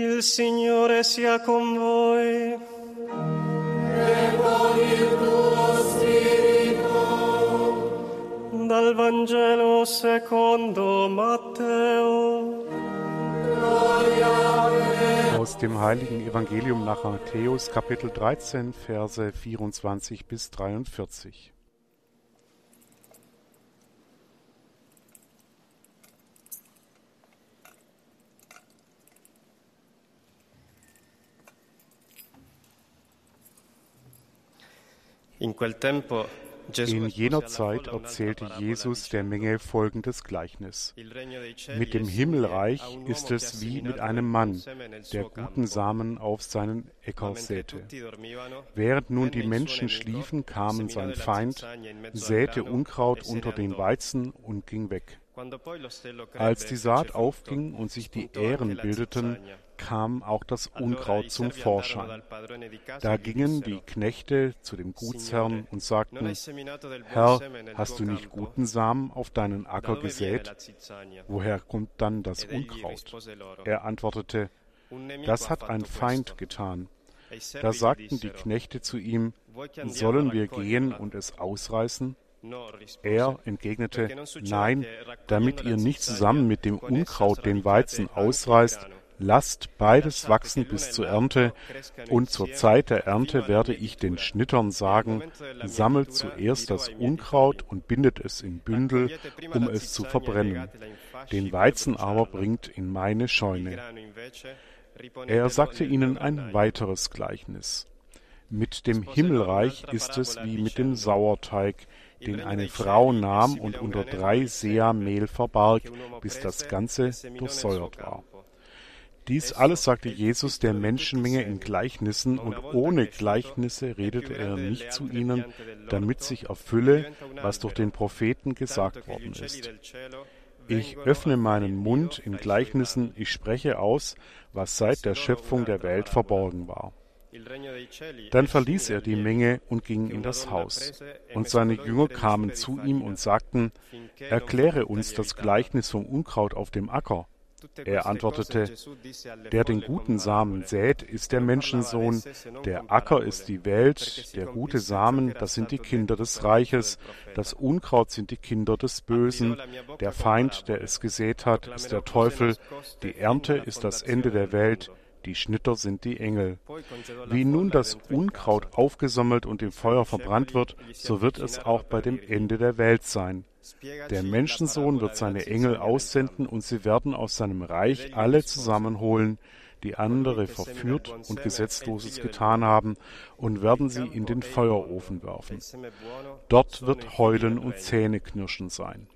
Il Signore sia con voi. Dal Vangelo secondo Matteo. Aus dem heiligen Evangelium nach Matthäus Kapitel 13 Verse 24 bis 43. In jener Zeit erzählte Jesus der Menge folgendes Gleichnis. Mit dem Himmelreich ist es wie mit einem Mann, der guten Samen auf seinen Äcker säte. Während nun die Menschen schliefen, kam sein Feind, säte Unkraut unter den Weizen und ging weg. Als die Saat aufging und sich die Ähren bildeten, kam auch das Unkraut zum Vorschein. Da gingen die Knechte zu dem Gutsherrn und sagten, Herr, hast du nicht guten Samen auf deinen Acker gesät? Woher kommt dann das Unkraut? Er antwortete, das hat ein Feind getan. Da sagten die Knechte zu ihm, sollen wir gehen und es ausreißen? Er entgegnete, nein, damit ihr nicht zusammen mit dem Unkraut den Weizen ausreißt, lasst beides wachsen bis zur Ernte, und zur Zeit der Ernte werde ich den Schnittern sagen, sammelt zuerst das Unkraut und bindet es in Bündel, um es zu verbrennen. Den Weizen aber bringt in meine Scheune. Er sagte ihnen ein weiteres Gleichnis. Mit dem Himmelreich ist es wie mit dem Sauerteig, den eine Frau nahm und unter drei Seer Mehl verbarg, bis das Ganze durchsäuert war. Dies alles sagte Jesus der Menschenmenge in Gleichnissen, und ohne Gleichnisse redete er nicht zu ihnen, damit sich erfülle, was durch den Propheten gesagt worden ist. Ich öffne meinen Mund in Gleichnissen, ich spreche aus, was seit der Schöpfung der Welt verborgen war. Dann verließ er die Menge und ging in das Haus. Und seine Jünger kamen zu ihm und sagten, Erkläre uns das Gleichnis vom Unkraut auf dem Acker. Er antwortete, der den guten Samen sät, ist der Menschensohn, der Acker ist die Welt, der gute Samen, das sind die Kinder des Reiches, das Unkraut sind die Kinder des Bösen, der Feind, der es gesät hat, ist der Teufel, die Ernte ist das Ende der Welt, die Schnitter sind die Engel. Wie nun das Unkraut aufgesammelt und im Feuer verbrannt wird, so wird es auch bei dem Ende der Welt sein. Der Menschensohn wird seine Engel aussenden und sie werden aus seinem Reich alle zusammenholen, die andere verführt und Gesetzloses getan haben, und werden sie in den Feuerofen werfen. Dort wird Heulen und Zähneknirschen sein.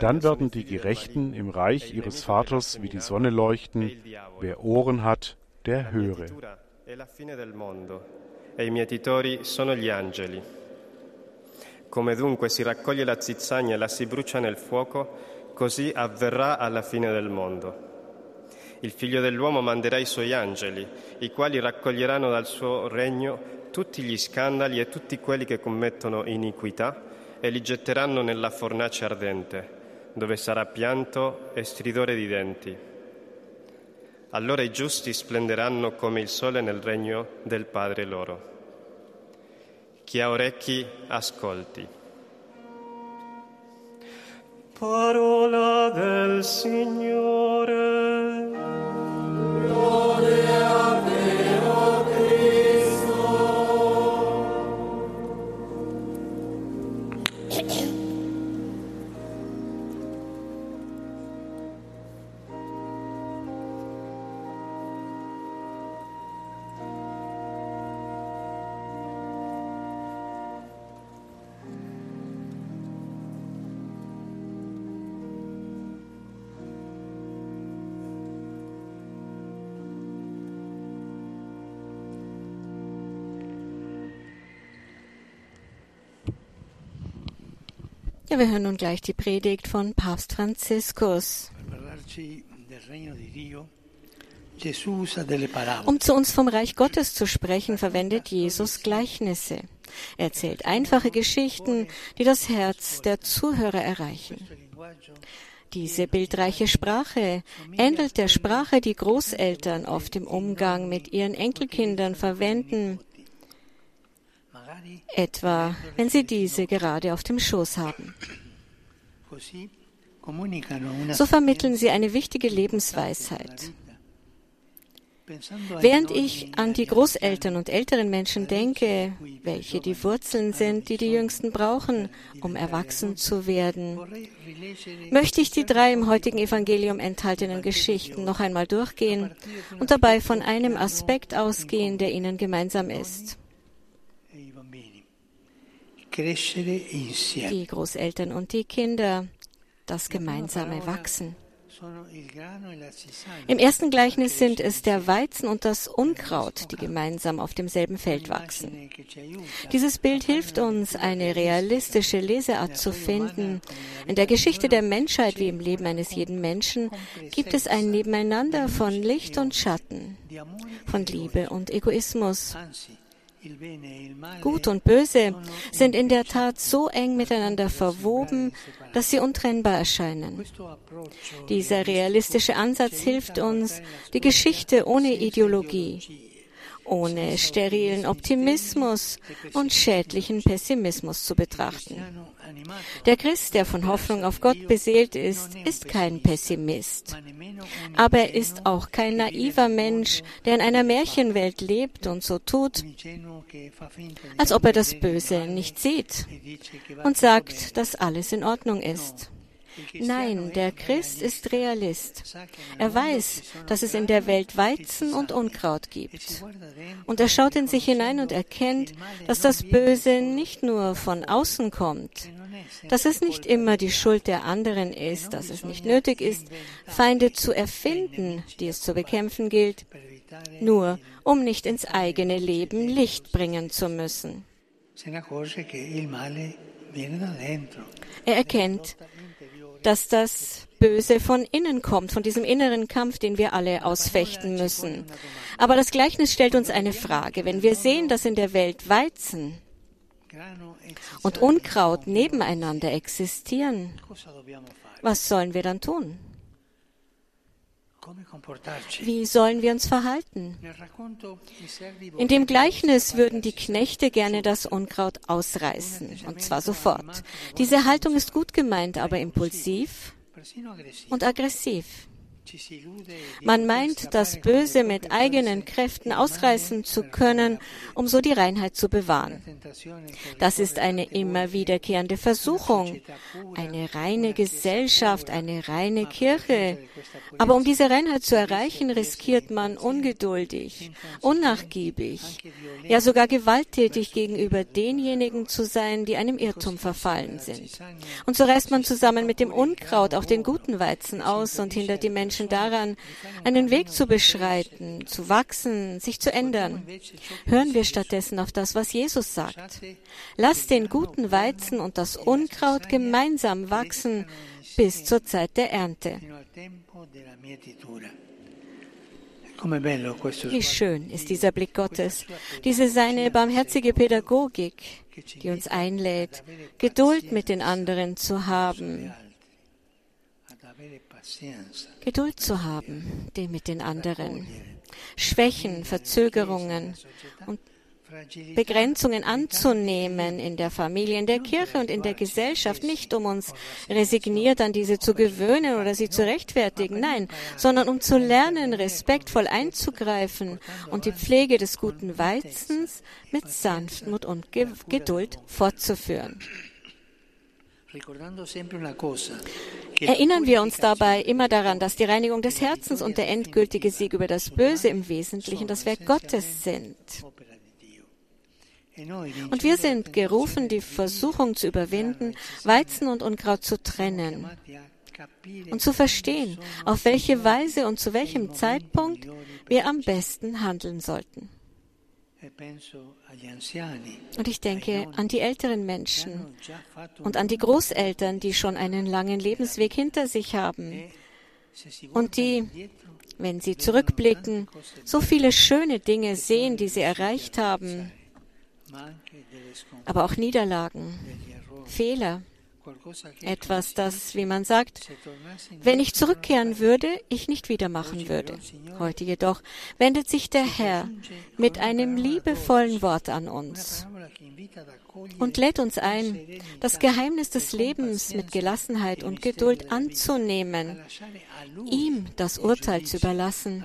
Dann werden die Gerechten im Reich ihres Vaters wie die Sonne leuchten. Wer Ohren hat, der höre. E i mietitori sono gli angeli. Come dunque si raccoglie la zizzania e la si brucia nel fuoco, così avverrà alla fine del mondo. Il figlio dell'uomo manderà i suoi angeli, i quali raccoglieranno dal suo regno tutti gli scandali e tutti quelli che commettono iniquità e li getteranno nella fornace ardente, dove sarà pianto e stridore di denti. Allora i giusti splenderanno come il sole nel regno del Padre loro. Chi ha orecchi, ascolti. Parola del Signore. Ja, wir hören nun gleich die Predigt von Papst Franziskus. Um zu uns vom Reich Gottes zu sprechen, verwendet Jesus Gleichnisse. Er erzählt einfache Geschichten, die das Herz der Zuhörer erreichen. Diese bildreiche Sprache ähnelt der Sprache, die Großeltern oft im Umgang mit ihren Enkelkindern verwenden, etwa wenn sie diese gerade auf dem Schoß haben. So vermitteln sie eine wichtige Lebensweisheit. Während ich an die Großeltern und älteren Menschen denke, welche die Wurzeln sind, die die Jüngsten brauchen, um erwachsen zu werden, möchte ich die drei im heutigen Evangelium enthaltenen Geschichten noch einmal durchgehen und dabei von einem Aspekt ausgehen, der ihnen gemeinsam ist. Die Großeltern und die Kinder, das gemeinsame Wachsen. Im ersten Gleichnis sind es der Weizen und das Unkraut, die gemeinsam auf demselben Feld wachsen. Dieses Bild hilft uns, eine realistische Leseart zu finden. In der Geschichte der Menschheit wie im Leben eines jeden Menschen gibt es ein Nebeneinander von Licht und Schatten, von Liebe und Egoismus. Gut und Böse sind in der Tat so eng miteinander verwoben, dass sie untrennbar erscheinen. Dieser realistische Ansatz hilft uns, die Geschichte ohne Ideologie, ohne sterilen Optimismus und schädlichen Pessimismus zu betrachten. Der Christ, der von Hoffnung auf Gott beseelt ist, ist kein Pessimist. Aber er ist auch kein naiver Mensch, der in einer Märchenwelt lebt und so tut, als ob er das Böse nicht sieht und sagt, dass alles in Ordnung ist. Nein, der Christ ist Realist. Er weiß, dass es in der Welt Weizen und Unkraut gibt. Und er schaut in sich hinein und erkennt, dass das Böse nicht nur von außen kommt, dass es nicht immer die Schuld der anderen ist, dass es nicht nötig ist, Feinde zu erfinden, die es zu bekämpfen gilt, nur um nicht ins eigene Leben Licht bringen zu müssen. Er erkennt, dass das Böse von innen kommt, von diesem inneren Kampf, den wir alle ausfechten müssen. Aber das Gleichnis stellt uns eine Frage. Wenn wir sehen, dass in der Welt Weizen und Unkraut nebeneinander existieren, was sollen wir dann tun? Wie sollen wir uns verhalten? In dem Gleichnis würden die Knechte gerne das Unkraut ausreißen, und zwar sofort. Diese Haltung ist gut gemeint, aber impulsiv und aggressiv. Man meint, das Böse mit eigenen Kräften ausreißen zu können, um so die Reinheit zu bewahren. Das ist eine immer wiederkehrende Versuchung. Eine reine Gesellschaft, eine reine Kirche. Aber um diese Reinheit zu erreichen, riskiert man ungeduldig, unnachgiebig, ja sogar gewalttätig gegenüber denjenigen zu sein, die einem Irrtum verfallen sind. Und so reißt man zusammen mit dem Unkraut auch den guten Weizen aus und hindert die Menschen Menschen daran, einen Weg zu beschreiten, zu wachsen, sich zu ändern. Hören wir stattdessen auf das, was Jesus sagt. Lass den guten Weizen und das Unkraut gemeinsam wachsen bis zur Zeit der Ernte. Wie schön ist dieser Blick Gottes, diese seine barmherzige Pädagogik, die uns einlädt, Geduld mit den anderen zu haben, Geduld zu haben, den mit den anderen, Schwächen, Verzögerungen und Begrenzungen anzunehmen in der Familie, in der Kirche und in der Gesellschaft, nicht um uns resigniert an diese zu gewöhnen oder sie zu rechtfertigen, nein, sondern um zu lernen, respektvoll einzugreifen und die Pflege des guten Weizens mit Sanftmut und Geduld fortzuführen. Erinnern wir uns dabei immer daran, dass die Reinigung des Herzens und der endgültige Sieg über das Böse im Wesentlichen das Werk Gottes sind. Und wir sind gerufen, die Versuchung zu überwinden, Weizen und Unkraut zu trennen und zu verstehen, auf welche Weise und zu welchem Zeitpunkt wir am besten handeln sollten. Und ich denke an die älteren Menschen und an die Großeltern, die schon einen langen Lebensweg hinter sich haben. Und die, wenn sie zurückblicken, so viele schöne Dinge sehen, die sie erreicht haben, aber auch Niederlagen, Fehler, Etwas, das, wie man sagt, wenn ich zurückkehren würde, ich nicht wieder machen würde. Heute jedoch wendet sich der Herr mit einem liebevollen Wort an uns und lädt uns ein, das Geheimnis des Lebens mit Gelassenheit und Geduld anzunehmen, ihm das Urteil zu überlassen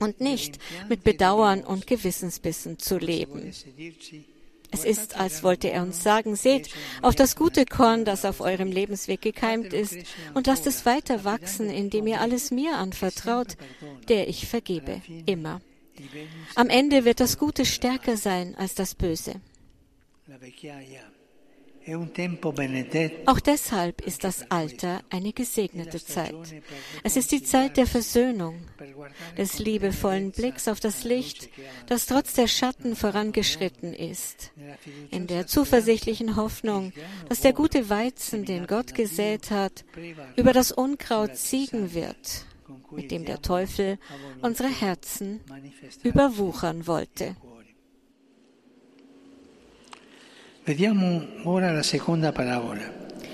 und nicht mit Bedauern und Gewissensbissen zu leben. Es ist, als wollte er uns sagen, seht auf das gute Korn, das auf eurem Lebensweg gekeimt ist, und lasst es weiter wachsen, indem ihr alles mir anvertraut, der ich vergebe, immer. Am Ende wird das Gute stärker sein als das Böse. Auch deshalb ist das Alter eine gesegnete Zeit. Es ist die Zeit der Versöhnung, des liebevollen Blicks auf das Licht, das trotz der Schatten vorangeschritten ist, in der zuversichtlichen Hoffnung, dass der gute Weizen, den Gott gesät hat, über das Unkraut siegen wird, mit dem der Teufel unsere Herzen überwuchern wollte.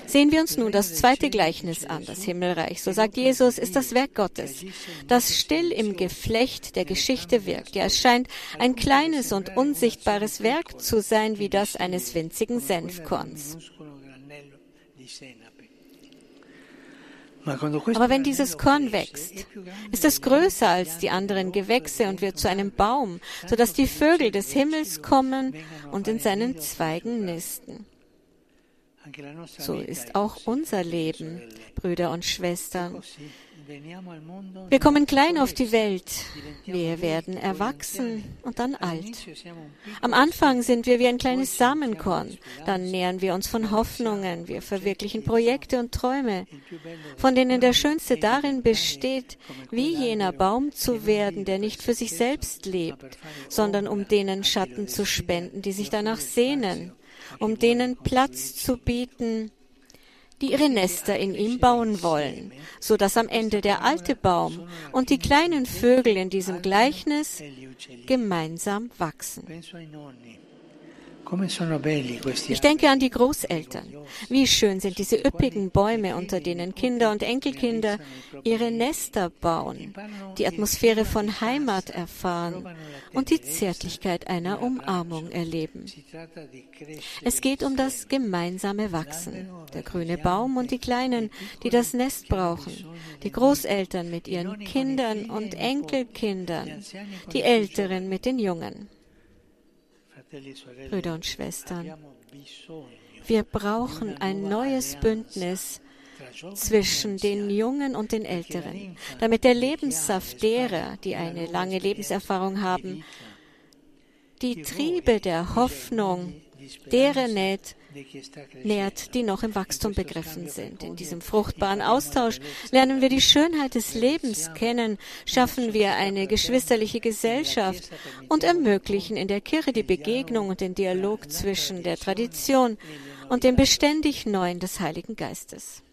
Sehen wir uns nun das zweite Gleichnis an, das Himmelreich. So sagt Jesus, ist das Werk Gottes, das still im Geflecht der Geschichte wirkt. Ja, es scheint ein kleines und unsichtbares Werk zu sein, wie das eines winzigen Senfkorns. Aber wenn dieses Korn wächst, ist es größer als die anderen Gewächse und wird zu einem Baum, sodass die Vögel des Himmels kommen und in seinen Zweigen nisten. So ist auch unser Leben, Brüder und Schwestern. Wir kommen klein auf die Welt, wir werden erwachsen und dann alt. Am Anfang sind wir wie ein kleines Samenkorn, dann nähern wir uns von Hoffnungen, wir verwirklichen Projekte und Träume, von denen der schönste darin besteht, wie jener Baum zu werden, der nicht für sich selbst lebt, sondern um denen Schatten zu spenden, die sich danach sehnen, um denen Platz zu bieten, die ihre Nester in ihm bauen wollen, so dass am Ende der alte Baum und die kleinen Vögel in diesem Gleichnis gemeinsam wachsen. Ich denke an die Großeltern. Wie schön sind diese üppigen Bäume, unter denen Kinder und Enkelkinder ihre Nester bauen, die Atmosphäre von Heimat erfahren und die Zärtlichkeit einer Umarmung erleben. Es geht um das gemeinsame Wachsen. Der grüne Baum und die Kleinen, die das Nest brauchen. Die Großeltern mit ihren Kindern und Enkelkindern. Die Älteren mit den Jungen. Brüder und Schwestern, wir brauchen ein neues Bündnis zwischen den Jungen und den Älteren, damit der Lebenssaft derer, die eine lange Lebenserfahrung haben, die Triebe der Hoffnung deren näht, nährt, die noch im Wachstum begriffen sind. In diesem fruchtbaren Austausch lernen wir die Schönheit des Lebens kennen, schaffen wir eine geschwisterliche Gesellschaft und ermöglichen in der Kirche die Begegnung und den Dialog zwischen der Tradition und dem beständig Neuen des Heiligen Geistes.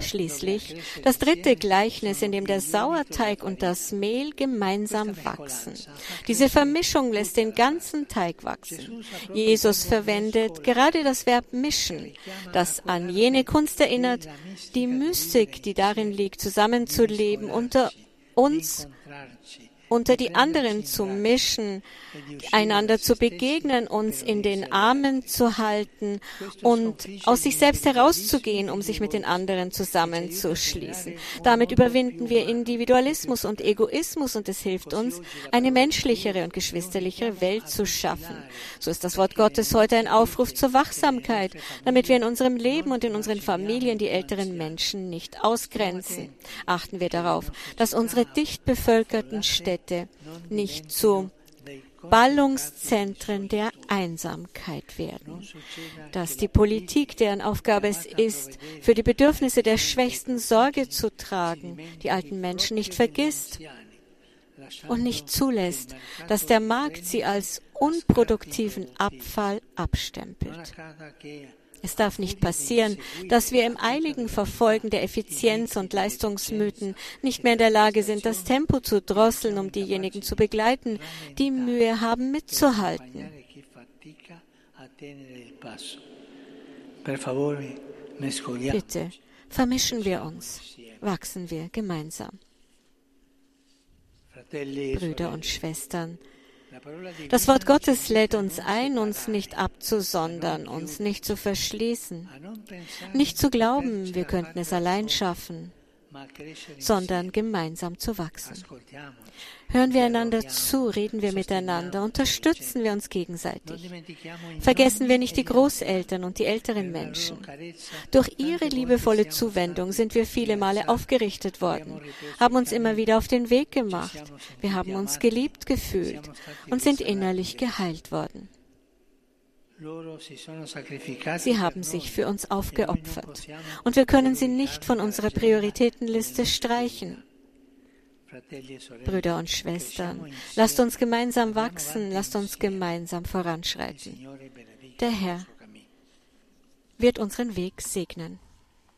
Schließlich das dritte Gleichnis, in dem der Sauerteig und das Mehl gemeinsam wachsen. Diese Vermischung lässt den ganzen Teig wachsen. Jesus verwendet gerade das Verb mischen, das an jene Kunst erinnert, die Mystik, die darin liegt, zusammenzuleben unter uns unter die anderen zu mischen, einander zu begegnen, uns in den Armen zu halten und aus sich selbst herauszugehen, um sich mit den anderen zusammenzuschließen. Damit überwinden wir Individualismus und Egoismus und es hilft uns, eine menschlichere und geschwisterlichere Welt zu schaffen. So ist das Wort Gottes heute ein Aufruf zur Wachsamkeit, damit wir in unserem Leben und in unseren Familien die älteren Menschen nicht ausgrenzen. Achten wir darauf, dass unsere dicht bevölkerten Städte Städte nicht zu Ballungszentren der Einsamkeit werden, dass die Politik, deren Aufgabe es ist, für die Bedürfnisse der Schwächsten Sorge zu tragen, die alten Menschen nicht vergisst und nicht zulässt, dass der Markt sie als unproduktiven Abfall abstempelt. Es darf nicht passieren, dass wir im eiligen Verfolgen der Effizienz- und Leistungsmythen nicht mehr in der Lage sind, das Tempo zu drosseln, um diejenigen zu begleiten, die Mühe haben, mitzuhalten. Bitte, vermischen wir uns, wachsen wir gemeinsam. Brüder und Schwestern, das Wort Gottes lädt uns ein, uns nicht abzusondern, uns nicht zu verschließen, nicht zu glauben, wir könnten es allein schaffen, sondern gemeinsam zu wachsen. Hören wir einander zu, reden wir miteinander, unterstützen wir uns gegenseitig. Vergessen wir nicht die Großeltern und die älteren Menschen. Durch ihre liebevolle Zuwendung sind wir viele Male aufgerichtet worden, haben uns immer wieder auf den Weg gemacht. Wir haben uns geliebt gefühlt und sind innerlich geheilt worden. Sie haben sich für uns aufgeopfert und wir können sie nicht von unserer Prioritätenliste streichen. Brüder und Schwestern, lasst uns gemeinsam wachsen, lasst uns gemeinsam voranschreiten. Der Herr wird unseren Weg segnen.